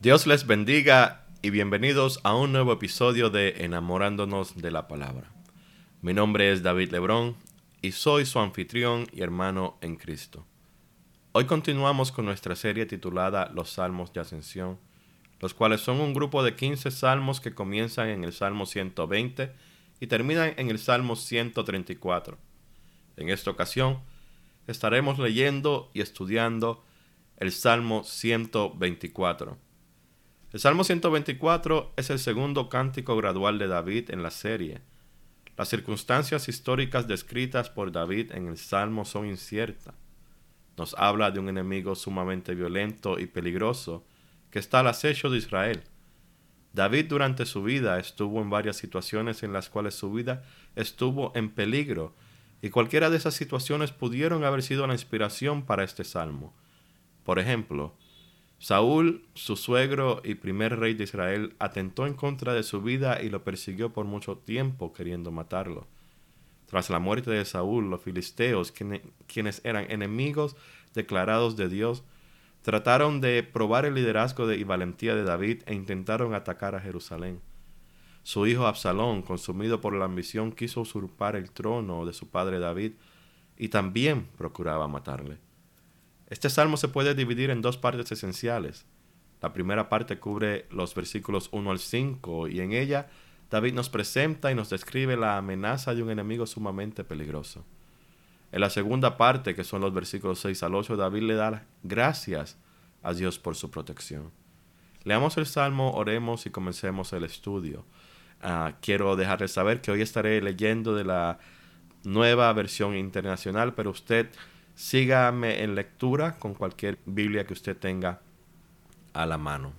Dios les bendiga y bienvenidos a un nuevo episodio de Enamorándonos de la Palabra. Mi nombre es David Lebrón y soy su anfitrión y hermano en Cristo. Hoy continuamos con nuestra serie titulada Los Salmos de Ascensión, los cuales son un grupo de 15 salmos que comienzan en el Salmo 120 y terminan en el Salmo 134. En esta ocasión estaremos leyendo y estudiando el Salmo 124. El Salmo 124 es el segundo cántico gradual de David en la serie. Las circunstancias históricas descritas por David en el Salmo son inciertas. Nos habla de un enemigo sumamente violento y peligroso que está al acecho de Israel. David durante su vida estuvo en varias situaciones en las cuales su vida estuvo en peligro, y cualquiera de esas situaciones pudieron haber sido la inspiración para este salmo. Por ejemplo, Saúl, su suegro y primer rey de Israel, atentó en contra de su vida y lo persiguió por mucho tiempo queriendo matarlo. Tras la muerte de Saúl, los filisteos, quienes eran enemigos declarados de Dios, trataron de probar el liderazgo y valentía de David e intentaron atacar a Jerusalén. Su hijo Absalón, consumido por la ambición, quiso usurpar el trono de su padre David y también procuraba matarle. Este salmo se puede dividir en dos partes esenciales. La primera parte cubre los versículos 1 al 5 y en ella David nos presenta y nos describe la amenaza de un enemigo sumamente peligroso. En la segunda parte, que son los versículos 6 al 8, David le da gracias a Dios por su protección. Leamos el Salmo, oremos y comencemos el estudio. Ah, quiero dejarles saber que hoy estaré leyendo de la nueva versión internacional, pero usted sígame en lectura con cualquier Biblia que usted tenga a la mano.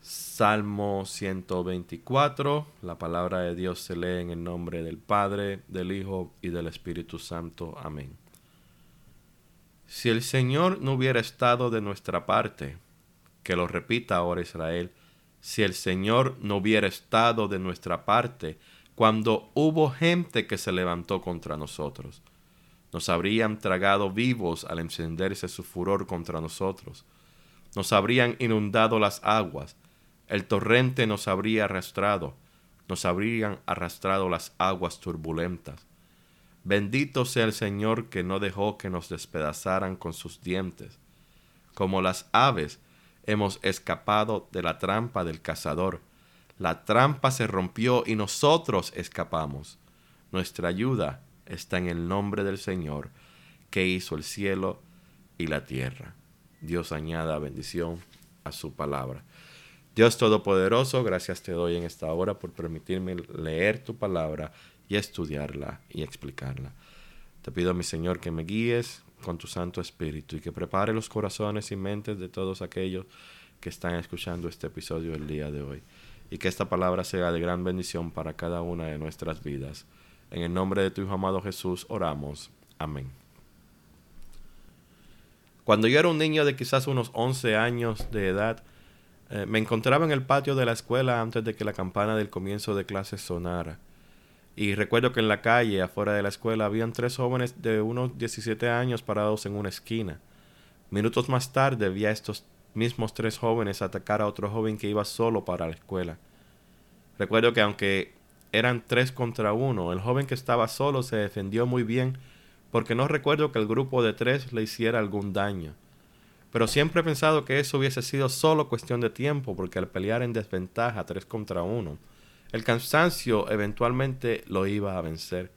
Salmo 124, la palabra de Dios se lee en el nombre del Padre, del Hijo y del Espíritu Santo. Amén. Si el Señor no hubiera estado de nuestra parte, que lo repita ahora Israel, si el Señor no hubiera estado de nuestra parte cuando hubo gente que se levantó contra nosotros, nos habrían tragado vivos al encenderse su furor contra nosotros. Nos habrían inundado las aguas. El torrente nos habría arrastrado. Nos habrían arrastrado las aguas turbulentas. Bendito sea el Señor que no dejó que nos despedazaran con sus dientes. Como las aves hemos escapado de la trampa del cazador. La trampa se rompió y nosotros escapamos. Nuestra ayuda está en el nombre del Señor que hizo el cielo y la tierra. Dios añada bendición a su palabra. Dios Todopoderoso, gracias te doy en esta hora por permitirme leer tu palabra y estudiarla y explicarla. Te pido, mi Señor, que me guíes con tu Santo Espíritu y que prepare los corazones y mentes de todos aquellos que están escuchando este episodio el día de hoy. Y que esta palabra sea de gran bendición para cada una de nuestras vidas. En el nombre de tu Hijo amado Jesús oramos. Amén. Cuando yo era un niño de quizás unos 11 años de edad, eh, me encontraba en el patio de la escuela antes de que la campana del comienzo de clases sonara. Y recuerdo que en la calle, afuera de la escuela, habían tres jóvenes de unos 17 años parados en una esquina. Minutos más tarde vi a estos mismos tres jóvenes atacar a otro joven que iba solo para la escuela. Recuerdo que aunque eran tres contra uno. El joven que estaba solo se defendió muy bien porque no recuerdo que el grupo de tres le hiciera algún daño. Pero siempre he pensado que eso hubiese sido solo cuestión de tiempo porque al pelear en desventaja tres contra uno, el cansancio eventualmente lo iba a vencer.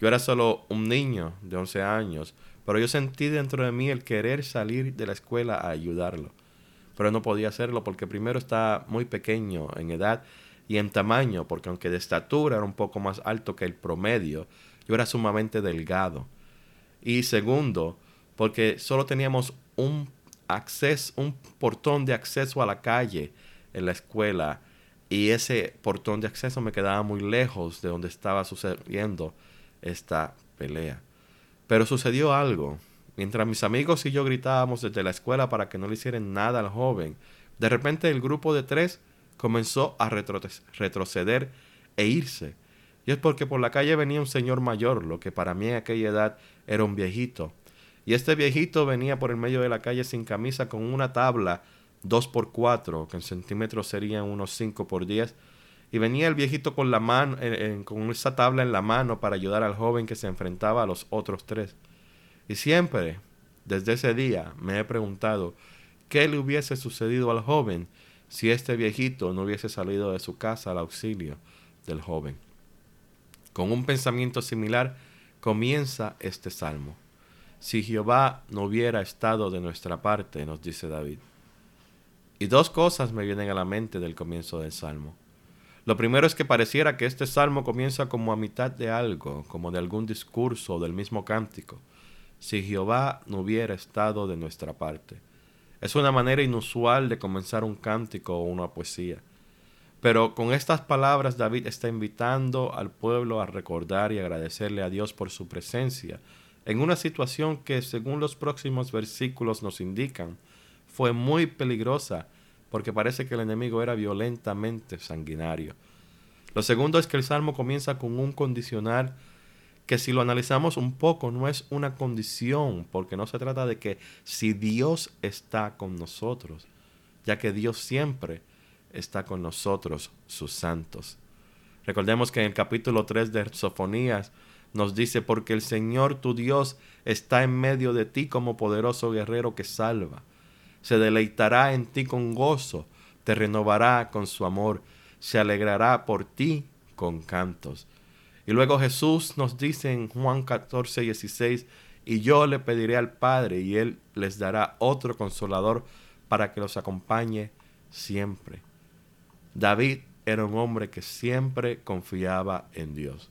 Yo era solo un niño de 11 años, pero yo sentí dentro de mí el querer salir de la escuela a ayudarlo. Pero no podía hacerlo porque primero estaba muy pequeño en edad y en tamaño, porque aunque de estatura era un poco más alto que el promedio, yo era sumamente delgado. Y segundo, porque solo teníamos un acceso, un portón de acceso a la calle en la escuela y ese portón de acceso me quedaba muy lejos de donde estaba sucediendo esta pelea. Pero sucedió algo. Mientras mis amigos y yo gritábamos desde la escuela para que no le hicieran nada al joven, de repente el grupo de tres comenzó a retroceder e irse. Y es porque por la calle venía un señor mayor, lo que para mí en aquella edad era un viejito. Y este viejito venía por el medio de la calle sin camisa con una tabla 2 por 4, que en centímetros serían unos 5 por 10, y venía el viejito con la mano, con esa tabla en la mano para ayudar al joven que se enfrentaba a los otros tres. Y siempre, desde ese día, me he preguntado qué le hubiese sucedido al joven si este viejito no hubiese salido de su casa al auxilio del joven. Con un pensamiento similar comienza este salmo. Si Jehová no hubiera estado de nuestra parte, nos dice David. Y dos cosas me vienen a la mente del comienzo del salmo. Lo primero es que pareciera que este salmo comienza como a mitad de algo, como de algún discurso o del mismo cántico. Si Jehová no hubiera estado de nuestra parte. Es una manera inusual de comenzar un cántico o una poesía. Pero con estas palabras David está invitando al pueblo a recordar y agradecerle a Dios por su presencia en una situación que, según los próximos versículos nos indican, fue muy peligrosa porque parece que el enemigo era violentamente sanguinario. Lo segundo es que el salmo comienza con un condicional que si lo analizamos un poco no es una condición, porque no se trata de que si Dios está con nosotros, ya que Dios siempre está con nosotros, sus santos. Recordemos que en el capítulo 3 de Sofonías nos dice, porque el Señor tu Dios está en medio de ti como poderoso guerrero que salva. Se deleitará en ti con gozo, te renovará con su amor, se alegrará por ti con cantos. Y luego Jesús nos dice en Juan 14, 16, y yo le pediré al Padre y él les dará otro consolador para que los acompañe siempre. David era un hombre que siempre confiaba en Dios.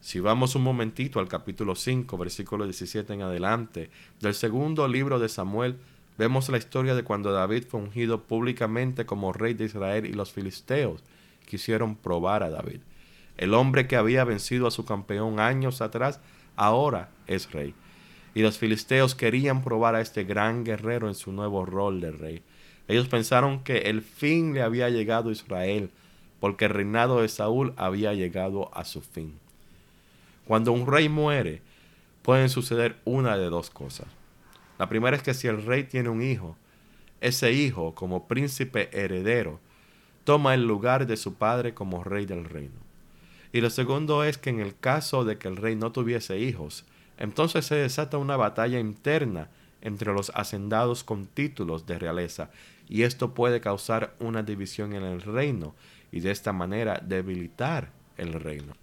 Si vamos un momentito al capítulo 5, versículo 17 en adelante, del segundo libro de Samuel, vemos la historia de cuando David fue ungido públicamente como rey de Israel y los filisteos quisieron probar a David. El hombre que había vencido a su campeón años atrás, ahora es rey. Y los filisteos querían probar a este gran guerrero en su nuevo rol de rey. Ellos pensaron que el fin le había llegado a Israel, porque el reinado de Saúl había llegado a su fin. Cuando un rey muere, pueden suceder una de dos cosas. La primera es que si el rey tiene un hijo, ese hijo, como príncipe heredero, toma el lugar de su padre como rey del reino. Y lo segundo es que en el caso de que el rey no tuviese hijos, entonces se desata una batalla interna entre los hacendados con títulos de realeza y esto puede causar una división en el reino y de esta manera debilitar el reino.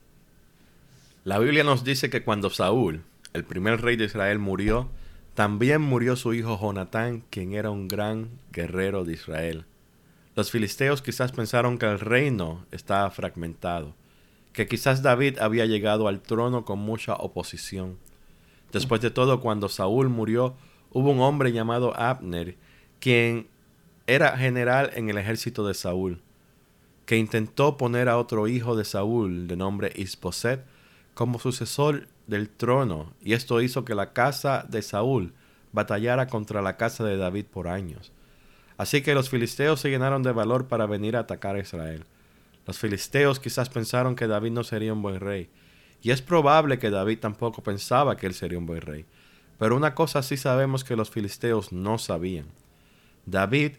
La Biblia nos dice que cuando Saúl, el primer rey de Israel, murió, también murió su hijo Jonatán, quien era un gran guerrero de Israel. Los filisteos quizás pensaron que el reino estaba fragmentado, que quizás David había llegado al trono con mucha oposición. Después de todo, cuando Saúl murió, hubo un hombre llamado Abner, quien era general en el ejército de Saúl, que intentó poner a otro hijo de Saúl, de nombre Isboset, como sucesor del trono, y esto hizo que la casa de Saúl batallara contra la casa de David por años. Así que los filisteos se llenaron de valor para venir a atacar a Israel. Los filisteos quizás pensaron que David no sería un buen rey, y es probable que David tampoco pensaba que él sería un buen rey. Pero una cosa sí sabemos que los filisteos no sabían. David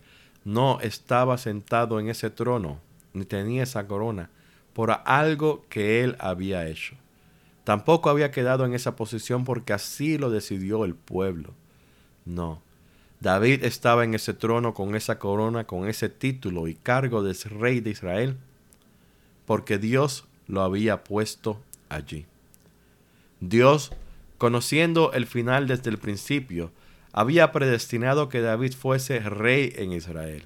no estaba sentado en ese trono, ni tenía esa corona, por algo que él había hecho. Tampoco había quedado en esa posición porque así lo decidió el pueblo. No. David estaba en ese trono con esa corona, con ese título y cargo de rey de Israel, porque Dios lo había puesto allí. Dios, conociendo el final desde el principio, había predestinado que David fuese rey en Israel.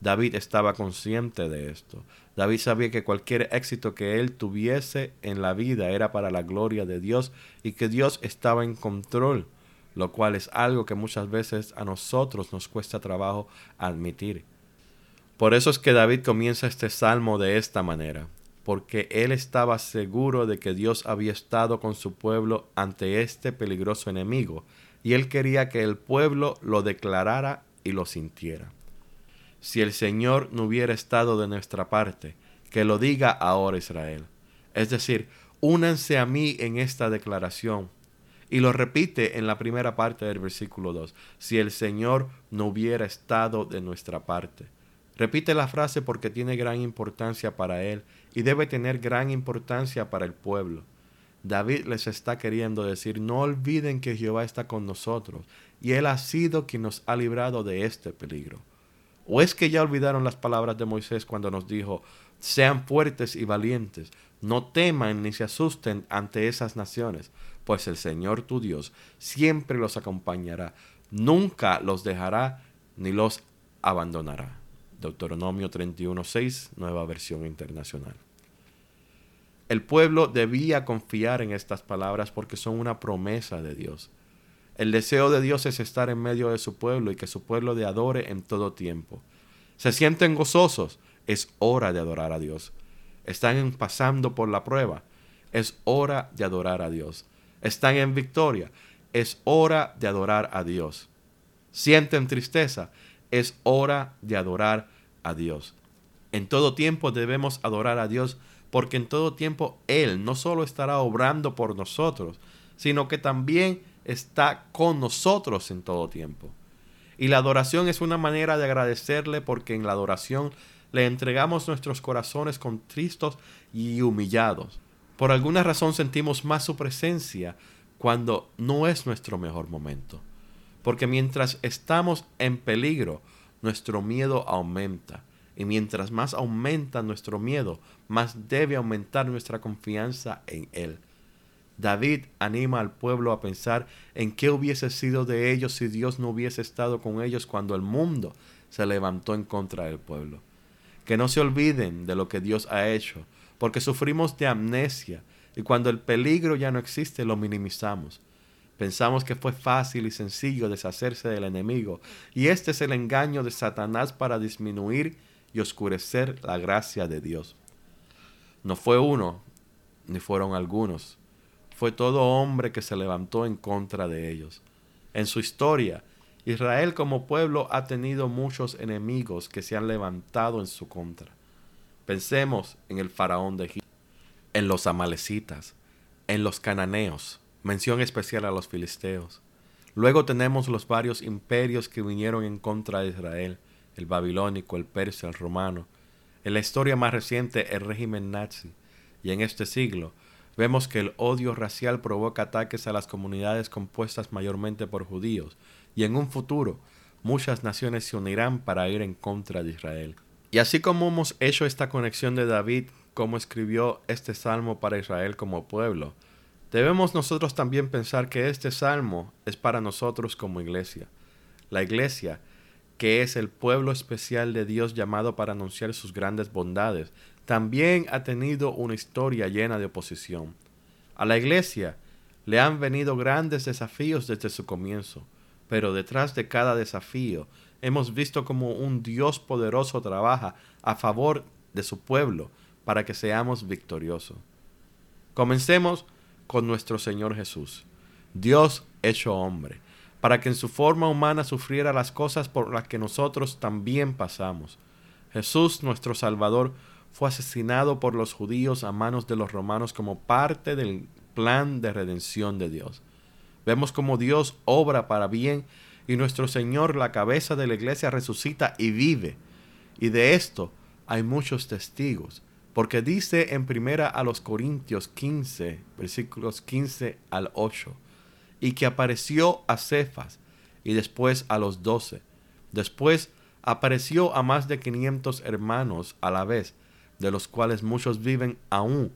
David estaba consciente de esto. David sabía que cualquier éxito que él tuviese en la vida era para la gloria de Dios y que Dios estaba en control, lo cual es algo que muchas veces a nosotros nos cuesta trabajo admitir. Por eso es que David comienza este salmo de esta manera, porque él estaba seguro de que Dios había estado con su pueblo ante este peligroso enemigo, y él quería que el pueblo lo declarara y lo sintiera si el Señor no hubiera estado de nuestra parte, que lo diga ahora Israel. Es decir, únanse a mí en esta declaración Y lo repite en la primera parte del versículo 2, si el Señor no hubiera estado de nuestra parte. Repite la frase porque tiene gran importancia para él y debe tener gran importancia para el pueblo. David les está queriendo decir, no olviden que Jehová está con nosotros y Él ha sido quien nos ha librado de este peligro. ¿O es que ya olvidaron las palabras de Moisés cuando nos dijo, sean fuertes y valientes, no teman ni se asusten ante esas naciones, pues el Señor tu Dios siempre los acompañará, nunca los dejará ni los abandonará. Deuteronomio 31.6, nueva versión internacional. El pueblo debía confiar en estas palabras porque son una promesa de Dios. El deseo de Dios es estar en medio de su pueblo y que su pueblo le adore en todo tiempo. Se sienten gozosos, es hora de adorar a Dios. Están pasando por la prueba, es hora de adorar a Dios. Están en victoria, es hora de adorar a Dios. Sienten tristeza, es hora de adorar a Dios. En todo tiempo debemos adorar a Dios porque en todo tiempo Él no solo estará obrando por nosotros, sino que también está con nosotros en todo tiempo. Y la adoración es una manera de agradecerle porque en la adoración le entregamos nuestros corazones contristos y humillados. Por alguna razón sentimos más su presencia cuando no es nuestro mejor momento. Porque mientras estamos en peligro, nuestro miedo aumenta. Y mientras más aumenta nuestro miedo, más debe aumentar nuestra confianza en Él. David anima al pueblo a pensar en qué hubiese sido de ellos si Dios no hubiese estado con ellos cuando el mundo se levantó en contra del pueblo. Que no se olviden de lo que Dios ha hecho, porque sufrimos de amnesia y cuando el peligro ya no existe lo minimizamos. Pensamos que fue fácil y sencillo deshacerse del enemigo, y este es el engaño de Satanás para disminuir y oscurecer la gracia de Dios. No fue uno, ni fueron algunos, fue todo hombre que se levantó en contra de ellos. En su historia, Israel como pueblo ha tenido muchos enemigos que se han levantado en su contra. Pensemos en el faraón de Egipto, en los amalecitas, en los cananeos, mención especial a los filisteos. Luego tenemos los varios imperios que vinieron en contra de Israel, el babilónico, el persa, el romano. En la historia más reciente, el régimen nazi. Y en este siglo, vemos que el odio racial provoca ataques a las comunidades compuestas mayormente por judíos, y en un futuro muchas naciones se unirán para ir en contra de Israel. Y así como hemos hecho esta conexión de David, como escribió este salmo para Israel como pueblo, debemos nosotros también pensar que este salmo es para nosotros como iglesia. La iglesia, que es el pueblo especial de Dios llamado para anunciar sus grandes bondades, también ha tenido una historia llena de oposición. A la iglesia le han venido grandes desafíos desde su comienzo, pero detrás de cada desafío hemos visto como un Dios poderoso trabaja a favor de su pueblo para que seamos victoriosos. Comencemos con nuestro Señor Jesús, Dios hecho hombre, para que en su forma humana sufriera las cosas por las que nosotros también pasamos. Jesús, nuestro Salvador, fue asesinado por los judíos a manos de los romanos como parte del plan de redención de Dios. Vemos como Dios obra para bien y nuestro Señor, la cabeza de la iglesia, resucita y vive. Y de esto hay muchos testigos, porque dice en primera a los Corintios 15, versículos 15 al 8, y que apareció a Cefas y después a los doce. Después apareció a más de quinientos hermanos a la vez, de los cuales muchos viven aún,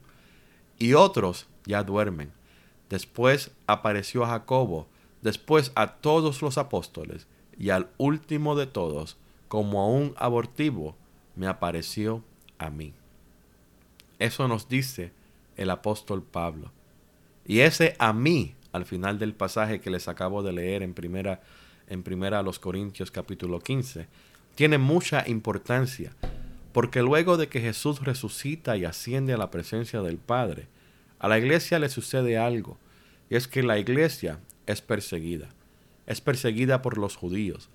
y otros ya duermen. Después apareció a Jacobo, después a todos los apóstoles, y al último de todos, como a un abortivo, me apareció a mí. Eso nos dice el apóstol Pablo. Y ese a mí, al final del pasaje que les acabo de leer en primera, en primera a los Corintios capítulo 15, tiene mucha importancia porque luego de que Jesús resucita y asciende a la presencia del Padre, a la iglesia le sucede algo, y es que la iglesia es perseguida. Es perseguida por los judíos,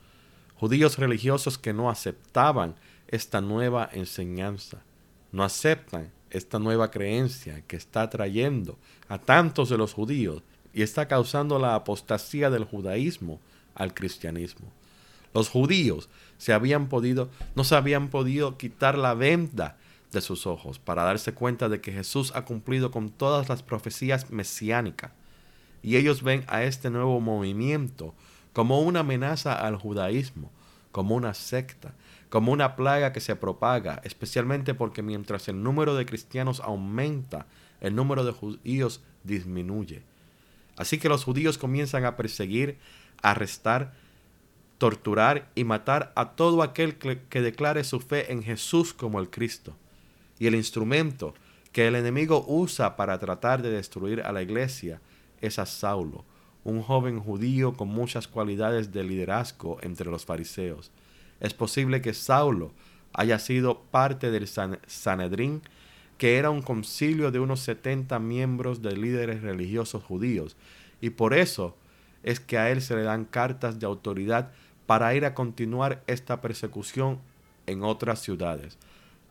judíos religiosos que no aceptaban esta nueva enseñanza, no aceptan esta nueva creencia que está trayendo a tantos de los judíos y está causando la apostasía del judaísmo al cristianismo. Los judíos se habían podido, no se habían podido quitar la venda de sus ojos para darse cuenta de que Jesús ha cumplido con todas las profecías mesiánicas. Y ellos ven a este nuevo movimiento como una amenaza al judaísmo, como una secta, como una plaga que se propaga, especialmente porque mientras el número de cristianos aumenta, el número de judíos disminuye. Así que los judíos comienzan a perseguir, arrestar, torturar y matar a todo aquel que, declare su fe en Jesús como el Cristo. Y el instrumento que el enemigo usa para tratar de destruir a la iglesia es a Saulo, un joven judío con muchas cualidades de liderazgo entre los fariseos. Es posible que Saulo haya sido parte del Sanedrín, que era un concilio de unos 70 miembros de líderes religiosos judíos, y por eso es que a él se le dan cartas de autoridad para ir a continuar esta persecución en otras ciudades.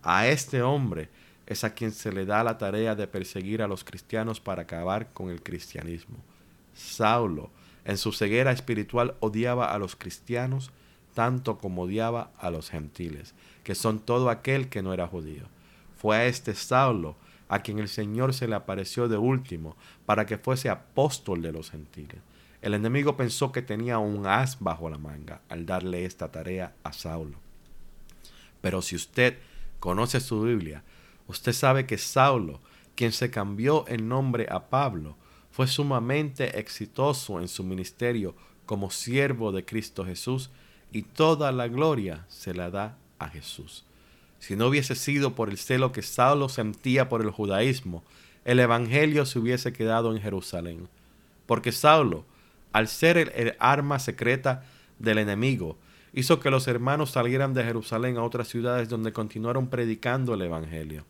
A este hombre es a quien se le da la tarea de perseguir a los cristianos para acabar con el cristianismo. Saulo, en su ceguera espiritual, odiaba a los cristianos tanto como odiaba a los gentiles, que son todo aquel que no era judío. Fue a este Saulo a quien el Señor se le apareció de último para que fuese apóstol de los gentiles. El enemigo pensó que tenía un as bajo la manga al darle esta tarea a Saulo. Pero si usted conoce su Biblia, usted sabe que Saulo, quien se cambió el nombre a Pablo, fue sumamente exitoso en su ministerio como siervo de Cristo Jesús y toda la gloria se la da a Jesús. Si no hubiese sido por el celo que Saulo sentía por el judaísmo, el Evangelio se hubiese quedado en Jerusalén. Porque Saulo, al ser el, arma secreta del enemigo, hizo que los hermanos salieran de Jerusalén a otras ciudades donde continuaron predicando el Evangelio.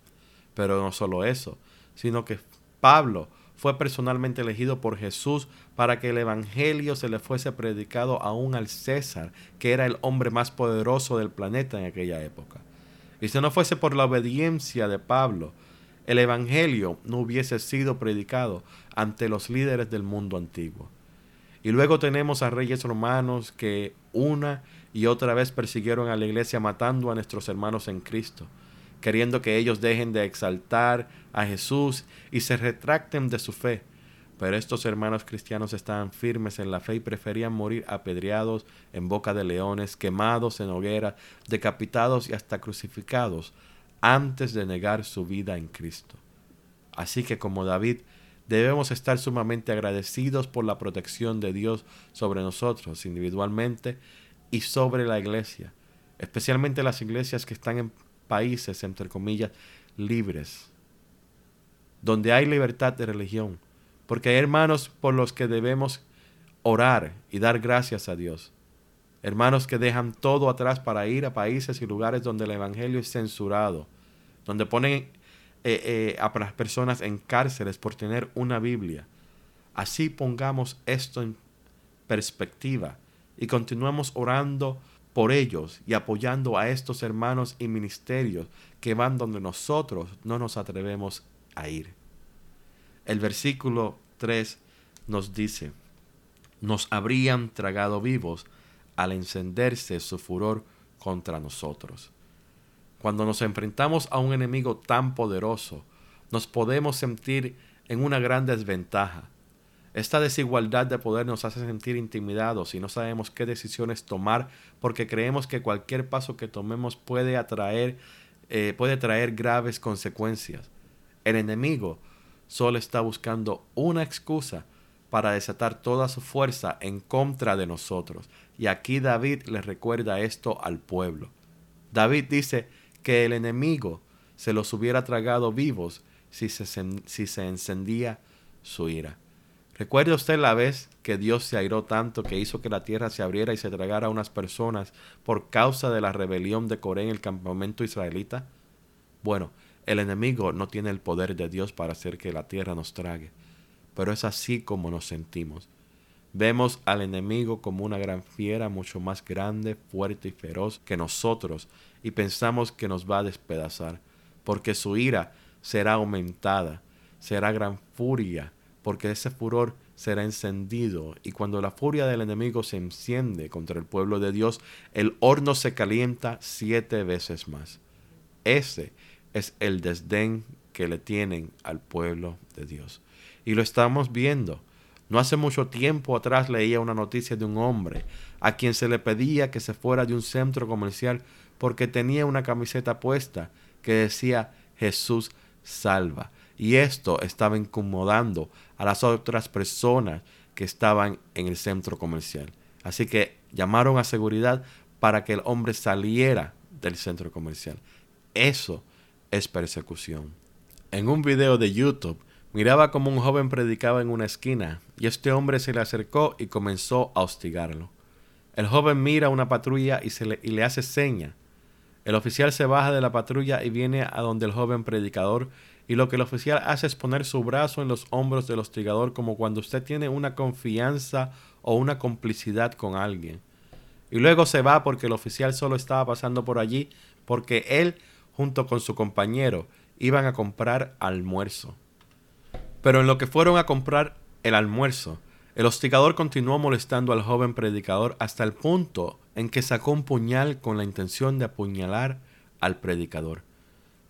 Pero no solo eso, sino que Pablo fue personalmente elegido por Jesús para que el Evangelio se le fuese predicado aún al César, que era el hombre más poderoso del planeta en aquella época. Y si no fuese por la obediencia de Pablo, el Evangelio no hubiese sido predicado ante los líderes del mundo antiguo. Y luego tenemos a reyes romanos que una y otra vez persiguieron a la iglesia matando a nuestros hermanos en Cristo, queriendo que ellos dejen de exaltar a Jesús y se retracten de su fe. Pero estos hermanos cristianos estaban firmes en la fe y preferían morir apedreados en boca de leones, quemados en hoguera, decapitados y hasta crucificados, antes de negar su vida en Cristo. Así que como David Debemos estar sumamente agradecidos por la protección de Dios sobre nosotros individualmente y sobre la iglesia, especialmente las iglesias que están en países, entre comillas, libres, donde hay libertad de religión, porque hay hermanos por los que debemos orar y dar gracias a Dios. Hermanos que dejan todo atrás para ir a países y lugares donde el Evangelio es censurado, donde ponen eh, eh, a las personas en cárceles por tener una Biblia. Así pongamos esto en perspectiva y continuemos orando por ellos y apoyando a estos hermanos y ministerios que van donde nosotros no nos atrevemos a ir. El versículo 3 nos dice, nos habrían tragado vivos al encenderse su furor contra nosotros. Cuando nos enfrentamos a un enemigo tan poderoso, nos podemos sentir en una gran desventaja. Esta desigualdad de poder nos hace sentir intimidados y no sabemos qué decisiones tomar porque creemos que cualquier paso que tomemos puede atraer, eh, puede traer graves consecuencias. El enemigo solo está buscando una excusa para desatar toda su fuerza en contra de nosotros. Y aquí David le recuerda esto al pueblo. David dice, que el enemigo se los hubiera tragado vivos si se, si se encendía su ira. ¿Recuerda usted la vez que Dios se airó tanto que hizo que la tierra se abriera y se tragara a unas personas por causa de la rebelión de Coré en el campamento israelita? Bueno, el enemigo no tiene el poder de Dios para hacer que la tierra nos trague, pero es así como nos sentimos. Vemos al enemigo como una gran fiera mucho más grande, fuerte y feroz que nosotros y pensamos que nos va a despedazar, porque su ira será aumentada, será gran furia, porque ese furor será encendido, y cuando la furia del enemigo se enciende contra el pueblo de Dios, el horno se calienta siete veces más. Ese es el desdén que le tienen al pueblo de Dios. Y lo estamos viendo. No hace mucho tiempo atrás leía una noticia de un hombre a quien se le pedía que se fuera de un centro comercial porque tenía una camiseta puesta que decía Jesús salva. Y esto estaba incomodando a las otras personas que estaban en el centro comercial. Así que llamaron a seguridad para que el hombre saliera del centro comercial. Eso es persecución. En un video de YouTube miraba como un joven predicaba en una esquina y este hombre se le acercó y comenzó a hostigarlo. El joven mira una patrulla y, se le, y le hace seña. El oficial se baja de la patrulla y viene a donde el joven predicador y lo que el oficial hace es poner su brazo en los hombros del hostigador como cuando usted tiene una confianza o una complicidad con alguien. Y luego se va porque el oficial solo estaba pasando por allí porque él junto con su compañero iban a comprar almuerzo. Pero en lo que fueron a comprar el almuerzo, el hostigador continuó molestando al joven predicador hasta el punto en que sacó un puñal con la intención de apuñalar al predicador.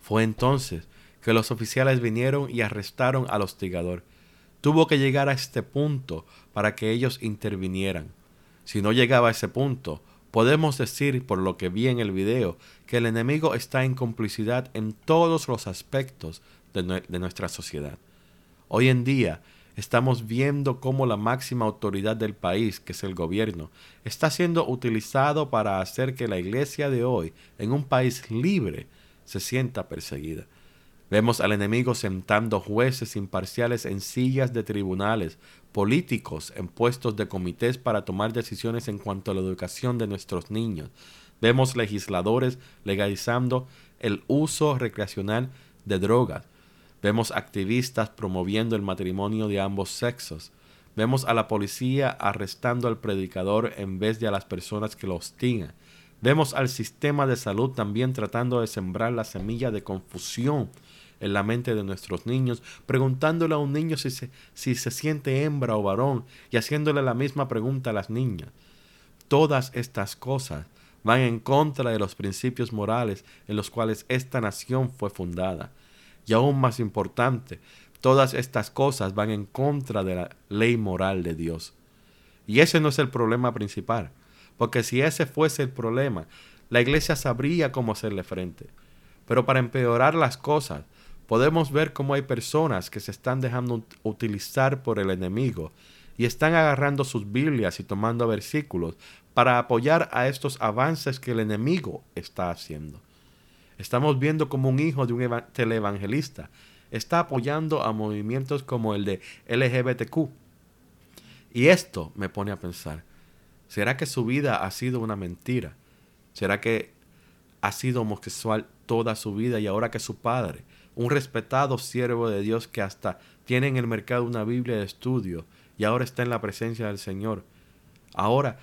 Fue entonces que los oficiales vinieron y arrestaron al hostigador. Tuvo que llegar a este punto para que ellos intervinieran. Si no llegaba a ese punto, podemos decir, por lo que vi en el video, que el enemigo está en complicidad en todos los aspectos de, de nuestra sociedad. Hoy en día, estamos viendo cómo la máxima autoridad del país, que es el gobierno, está siendo utilizado para hacer que la iglesia de hoy, en un país libre, se sienta perseguida. Vemos al enemigo sentando jueces imparciales en sillas de tribunales, políticos en puestos de comités para tomar decisiones en cuanto a la educación de nuestros niños. Vemos legisladores legalizando el uso recreacional de drogas. Vemos activistas promoviendo el matrimonio de ambos sexos. Vemos a la policía arrestando al predicador en vez de a las personas que lo hostigan. Vemos al sistema de salud también tratando de sembrar la semilla de confusión en la mente de nuestros niños, preguntándole a un niño si se, si se siente hembra o varón y haciéndole la misma pregunta a las niñas. Todas estas cosas van en contra de los principios morales en los cuales esta nación fue fundada. Y aún más importante, todas estas cosas van en contra de la ley moral de Dios. Y ese no es el problema principal, porque si ese fuese el problema, la iglesia sabría cómo hacerle frente. Pero para empeorar las cosas, podemos ver cómo hay personas que se están dejando utilizar por el enemigo y están agarrando sus Biblias y tomando versículos para apoyar a estos avances que el enemigo está haciendo. Estamos viendo como un hijo de un televangelista está apoyando a movimientos como el de LGBTQ. Y esto me pone a pensar, ¿será que su vida ha sido una mentira? ¿Será que ha sido homosexual toda su vida y ahora que su padre, un respetado siervo de Dios que hasta tiene en el mercado una Biblia de estudio y ahora está en la presencia del Señor, ahora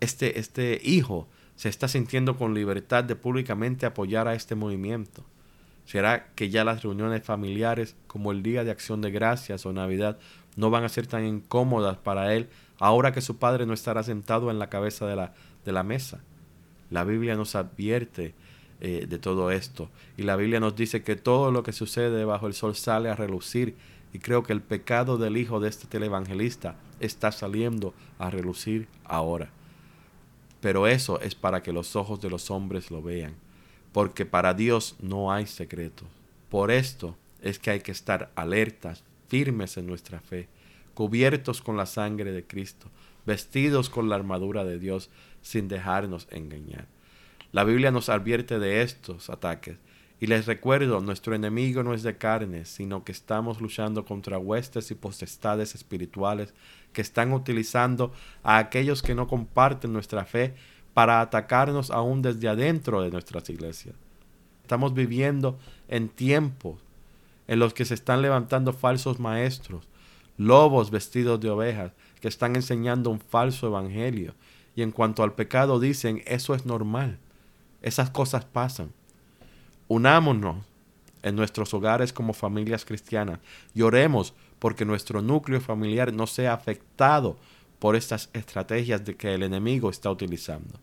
este, este hijo se está sintiendo con libertad de públicamente apoyar a este movimiento? ¿Será que ya las reuniones familiares como el Día de Acción de Gracias o Navidad no van a ser tan incómodas para él ahora que su padre no estará sentado en la cabeza de la, de la mesa? La Biblia nos advierte eh, de todo esto y la Biblia nos dice que todo lo que sucede bajo el sol sale a relucir y creo que el pecado del hijo de este televangelista está saliendo a relucir ahora. Pero eso es para que los ojos de los hombres lo vean, porque para Dios no hay secretos. Por esto es que hay que estar alertas, firmes en nuestra fe, cubiertos con la sangre de Cristo, vestidos con la armadura de Dios, sin dejarnos engañar. La Biblia nos advierte de estos ataques y les recuerdo, nuestro enemigo no es de carne, sino que estamos luchando contra huestes y potestades espirituales que están utilizando a aquellos que no comparten nuestra fe para atacarnos aún desde adentro de nuestras iglesias. Estamos viviendo en tiempos en los que se están levantando falsos maestros, lobos vestidos de ovejas, que están enseñando un falso evangelio. Y en cuanto al pecado dicen, eso es normal, esas cosas pasan. Unámonos en nuestros hogares como familias cristianas. Y oremos porque nuestro núcleo familiar no sea afectado por estas estrategias de que el enemigo está utilizando.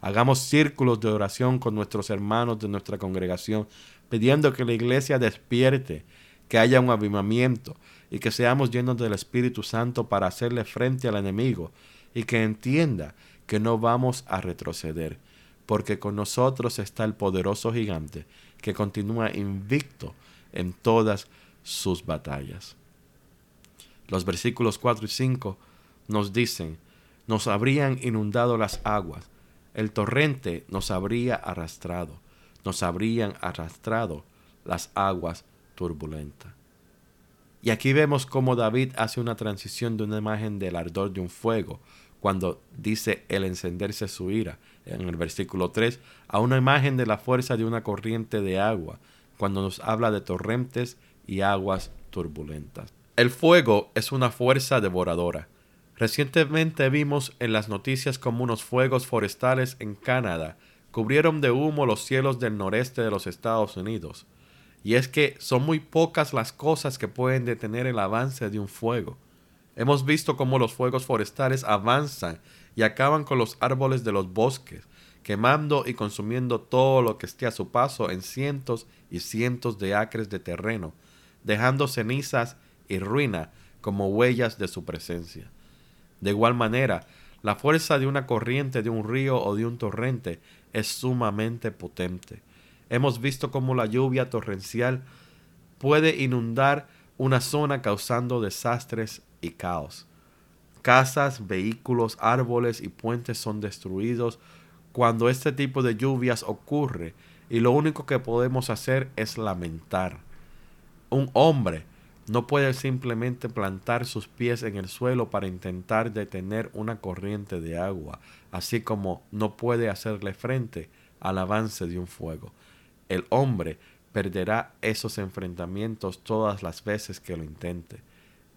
Hagamos círculos de oración con nuestros hermanos de nuestra congregación, pidiendo que la iglesia despierte, que haya un avivamiento y que seamos llenos del Espíritu Santo para hacerle frente al enemigo y que entienda que no vamos a retroceder, porque con nosotros está el poderoso gigante que continúa invicto en todas sus batallas. Los versículos 4 y 5 nos dicen, nos habrían inundado las aguas, el torrente nos habría arrastrado, nos habrían arrastrado las aguas turbulentas. Y aquí vemos cómo David hace una transición de una imagen del ardor de un fuego, cuando dice el encenderse su ira, en el versículo 3, a una imagen de la fuerza de una corriente de agua, cuando nos habla de torrentes y aguas turbulentas. El fuego es una fuerza devoradora, Recientemente vimos en las noticias como unos fuegos forestales en Canadá cubrieron de humo los cielos del noreste de los Estados Unidos. Y es que son muy pocas las cosas que pueden detener el avance de un fuego. Hemos visto cómo los fuegos forestales avanzan y acaban con los árboles de los bosques, quemando y consumiendo todo lo que esté a su paso en cientos y cientos de acres de terreno, dejando cenizas y ruina como huellas de su presencia. De igual manera, la fuerza de una corriente de un río o de un torrente es sumamente potente. Hemos visto cómo la lluvia torrencial puede inundar una zona causando desastres caos. Casas, vehículos, árboles y puentes son destruidos cuando este tipo de lluvias ocurre y lo único que podemos hacer es lamentar. Un hombre no puede simplemente plantar sus pies en el suelo para intentar detener una corriente de agua, así como no puede hacerle frente al avance de un fuego. El hombre perderá esos enfrentamientos todas las veces que lo intente.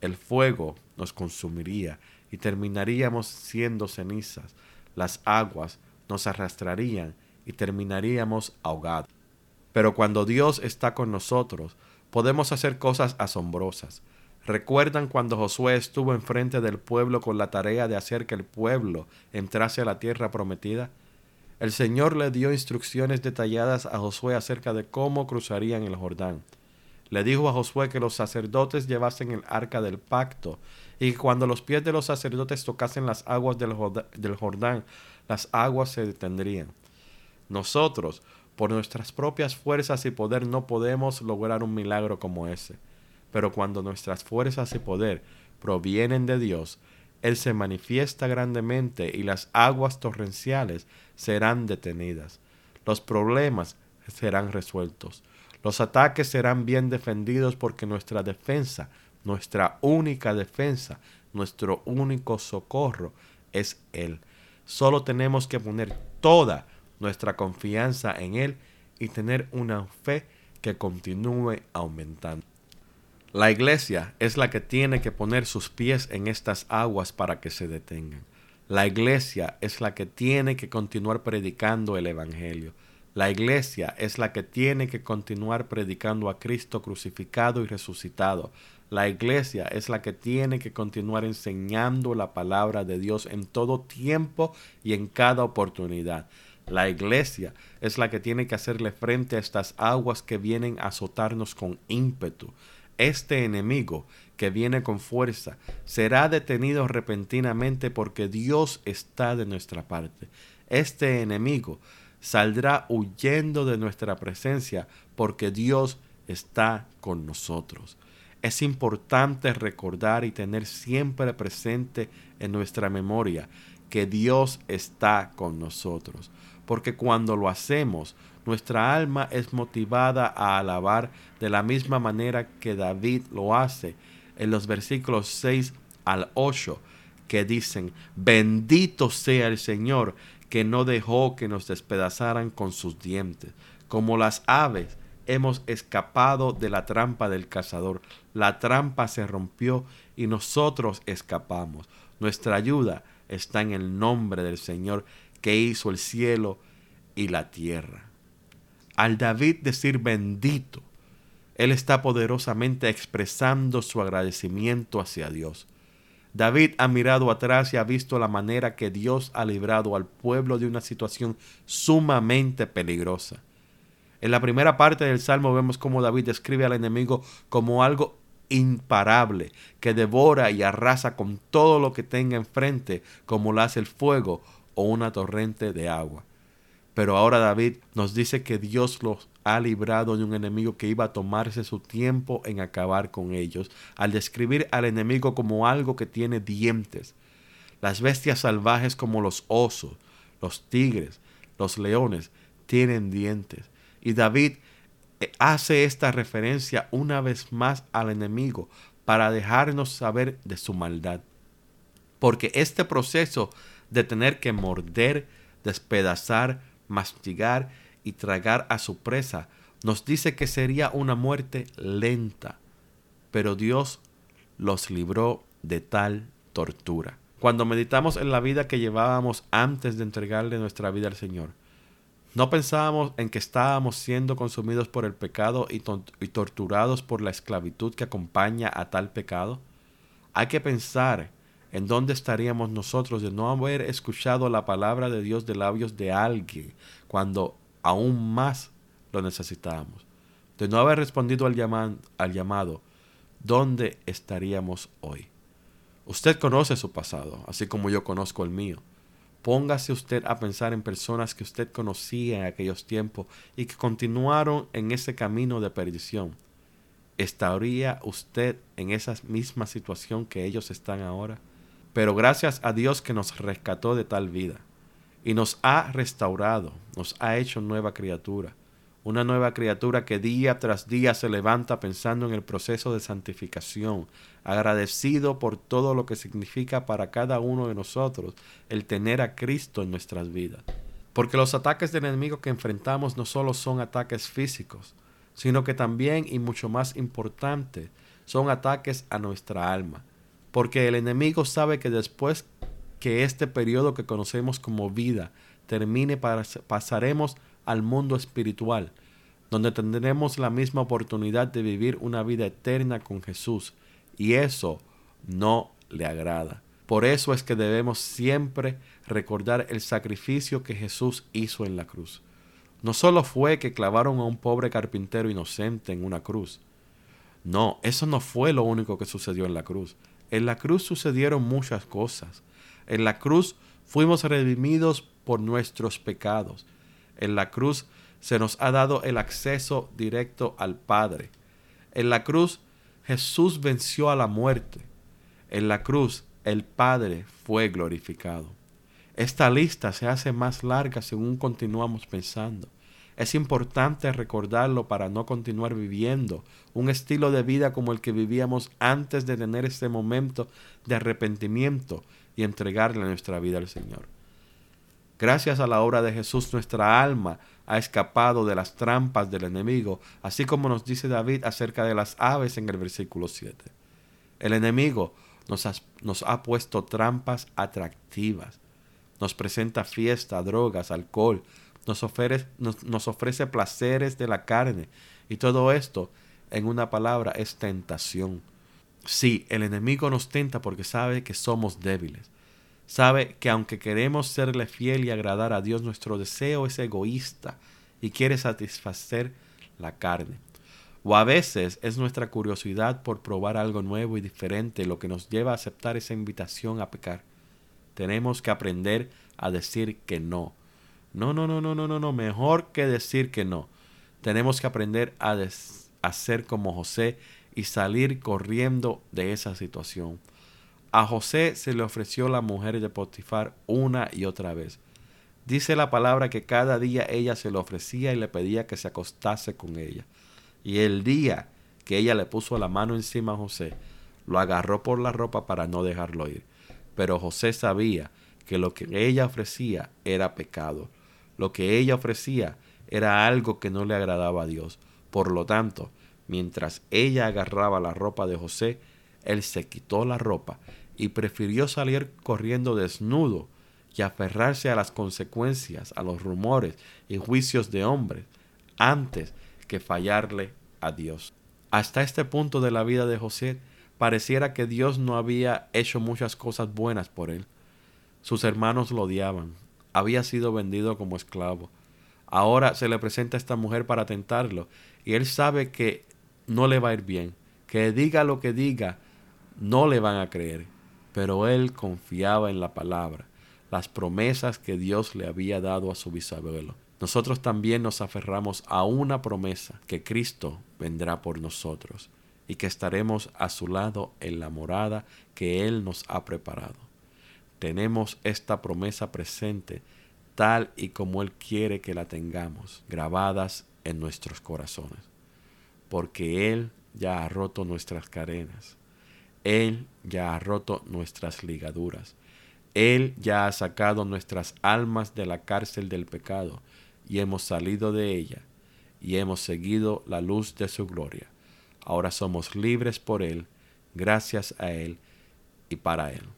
El fuego nos consumiría y terminaríamos siendo cenizas. Las aguas nos arrastrarían y terminaríamos ahogados. Pero cuando Dios está con nosotros, podemos hacer cosas asombrosas. ¿Recuerdan cuando Josué estuvo enfrente del pueblo con la tarea de hacer que el pueblo entrase a la tierra prometida? El Señor le dio instrucciones detalladas a Josué acerca de cómo cruzarían el Jordán. Le dijo a Josué que los sacerdotes llevasen el arca del pacto y que cuando los pies de los sacerdotes tocasen las aguas del Jordán, las aguas se detendrían. Nosotros por nuestras propias fuerzas y poder no podemos lograr un milagro como ese. Pero cuando nuestras fuerzas y poder provienen de Dios, Él se manifiesta grandemente y las aguas torrenciales serán detenidas. Los problemas serán resueltos. Los ataques serán bien defendidos porque nuestra defensa, nuestra única defensa, nuestro único socorro es Él. Solo tenemos que poner toda nuestra confianza en Él y tener una fe que continúe aumentando. La iglesia es la que tiene que poner sus pies en estas aguas para que se detengan. La iglesia es la que tiene que continuar predicando el Evangelio. La iglesia es la que tiene que continuar predicando a Cristo crucificado y resucitado. La iglesia es la que tiene que continuar enseñando la palabra de Dios en todo tiempo y en cada oportunidad. La iglesia es la que tiene que hacerle frente a estas aguas que vienen a azotarnos con ímpetu. Este enemigo que viene con fuerza será detenido repentinamente porque Dios está de nuestra parte. Este enemigo saldrá huyendo de nuestra presencia porque Dios está con nosotros. Es importante recordar y tener siempre presente en nuestra memoria que Dios está con nosotros porque cuando lo hacemos, nuestra alma es motivada a alabar de la misma manera que David lo hace en los versículos 6 al 8, que dicen, bendito sea el Señor que no dejó que nos despedazaran con sus dientes. Como las aves hemos escapado de la trampa del cazador. La trampa se rompió y nosotros escapamos. Nuestra ayuda está en el nombre del Señor que hizo el cielo y la tierra. Al David decir bendito, Él está poderosamente expresando su agradecimiento hacia Dios. David ha mirado atrás y ha visto la manera que Dios ha librado al pueblo de una situación sumamente peligrosa. En la primera parte del Salmo vemos cómo David describe al enemigo como algo imparable, que devora y arrasa con todo lo que tenga enfrente, como lo hace el fuego o una torrente de agua. Pero ahora David nos dice que Dios los ha librado de un enemigo que iba a tomarse su tiempo en acabar con ellos, al describir al enemigo como algo que tiene dientes. Las bestias salvajes como los osos, los tigres, los leones, tienen dientes. Y David eh, hace esta referencia una vez más al enemigo para dejarnos saber de su maldad. Porque este proceso de tener que morder, despedazar, mastigar y tragar a su presa nos dice que sería una muerte lenta, pero Dios los libró de tal tortura. Cuando meditamos en la vida que llevábamos antes de entregarle nuestra vida al Señor, no pensábamos en que estábamos siendo consumidos por el pecado y, y, torturados por la esclavitud que acompaña a tal pecado. Hay que pensar en dónde estaríamos nosotros de no haber escuchado la palabra de Dios de labios de alguien cuando aún más lo necesitábamos, de no haber respondido al, al llamado, ¿dónde estaríamos hoy? Usted conoce su pasado, así como yo conozco el mío. Póngase usted a pensar en personas que usted conocía en aquellos tiempos y que continuaron en ese camino de perdición. ¿Estaría usted en esa misma situación que ellos están ahora? Pero gracias a Dios que nos rescató de tal vida y nos ha restaurado, nos ha hecho nueva criatura. Una nueva criatura que día tras día se levanta pensando en el proceso de santificación, agradecido por todo lo que significa para cada uno de nosotros el tener a Cristo en nuestras vidas. Porque los ataques del enemigo que enfrentamos no solo son ataques físicos, sino que también y mucho más importante son ataques a nuestra alma. Porque el enemigo sabe que después que este periodo que conocemos como vida termine, pasaremos al mundo espiritual, donde tendremos la misma oportunidad de vivir una vida eterna con Jesús y eso no le agrada. Por eso es que debemos siempre recordar el sacrificio que Jesús hizo en la cruz. No solo fue que clavaron a un pobre carpintero inocente en una cruz. No, eso no fue lo único que sucedió en la cruz. En la cruz sucedieron muchas cosas. En la cruz fuimos redimidos por nuestros pecados. En la cruz se nos ha dado el acceso directo al Padre. En la cruz Jesús venció a la muerte. En la cruz el Padre fue glorificado. Esta lista se hace más larga según continuamos pensando. Es importante recordarlo para no continuar viviendo un estilo de vida como el que vivíamos antes de tener este momento de arrepentimiento y entregarle nuestra vida al Señor. Gracias a la obra de Jesús nuestra alma ha escapado de las trampas del enemigo, así como nos dice David acerca de las aves en el versículo 7. El enemigo nos ha, puesto trampas atractivas, nos presenta fiesta, drogas, alcohol, nos ofrece, nos ofrece placeres de la carne y todo esto, en una palabra, es tentación. Sí, el enemigo nos tenta porque sabe que somos débiles sabe que aunque queremos serle fiel y agradar a Dios, nuestro deseo es egoísta y quiere satisfacer la carne. O a veces es nuestra curiosidad por probar algo nuevo y diferente lo que nos lleva a aceptar esa invitación a pecar. Tenemos que aprender a decir que no. No, no, no, no, no, no, no. Mejor que decir que no. Tenemos que aprender a, a ser como José y salir corriendo de esa situación. A José se le ofreció la mujer de Potifar una y otra vez. Dice la palabra que cada día ella se le ofrecía y le pedía que se acostase con ella. Y el día que ella le puso la mano encima a José, lo agarró por la ropa para no dejarlo ir. Pero José sabía que lo que ella ofrecía era pecado. Lo que ella ofrecía era algo que no le agradaba a Dios. Por lo tanto, mientras ella agarraba la ropa de José, él se quitó la ropa y prefirió salir corriendo desnudo y aferrarse a las consecuencias, a los rumores y juicios de hombres, antes que fallarle a Dios. Hasta este punto de la vida de José, pareciera que Dios no había hecho muchas cosas buenas por él. Sus hermanos lo odiaban, había sido vendido como esclavo. Ahora se le presenta a esta mujer para tentarlo y él sabe que no le va a ir bien, que diga lo que diga, no le van a creer. Pero él confiaba en la palabra, las promesas que Dios le había dado a su bisabuelo. Nosotros también nos aferramos a una promesa, que Cristo vendrá por nosotros y que estaremos a su lado en la morada que Él nos ha preparado. Tenemos esta promesa presente tal y como Él quiere que la tengamos, grabadas en nuestros corazones, porque Él ya ha roto nuestras cadenas, Él ya ha roto nuestras ligaduras, Él ya ha sacado nuestras almas de la cárcel del pecado y hemos salido de ella y hemos seguido la luz de su gloria. Ahora somos libres por Él, gracias a Él y para Él.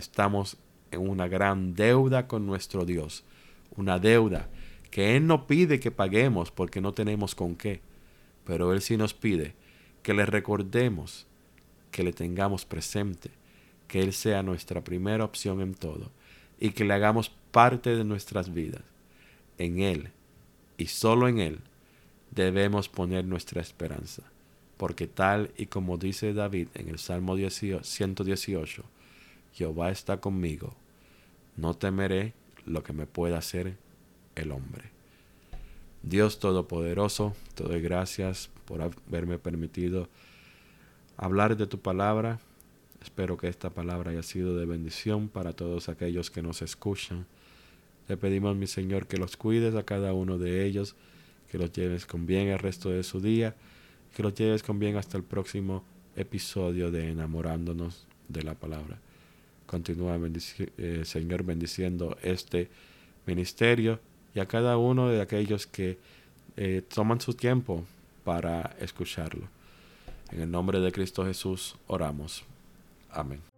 Estamos en una gran deuda con nuestro Dios, una deuda que Él no pide que paguemos porque no tenemos con qué, pero Él sí nos pide que le recordemos, que le tengamos presente, que Él sea nuestra primera opción en todo y que le hagamos parte de nuestras vidas. En Él y solo en Él debemos poner nuestra esperanza, porque tal y como dice David en el Salmo 118, Jehová está conmigo, no temeré lo que me pueda hacer el hombre. Dios Todopoderoso, te doy gracias por haberme permitido hablar de tu palabra. Espero que esta palabra haya sido de bendición para todos aquellos que nos escuchan. Te pedimos, mi Señor, que los cuides a cada uno de ellos, que los lleves con bien el resto de su día, que los lleves con bien hasta el próximo episodio de Enamorándonos de la Palabra. Continúa, eh, Señor, bendiciendo este ministerio y a cada uno de aquellos que eh, toman su tiempo para escucharlo. En el nombre de Cristo Jesús oramos. Amén.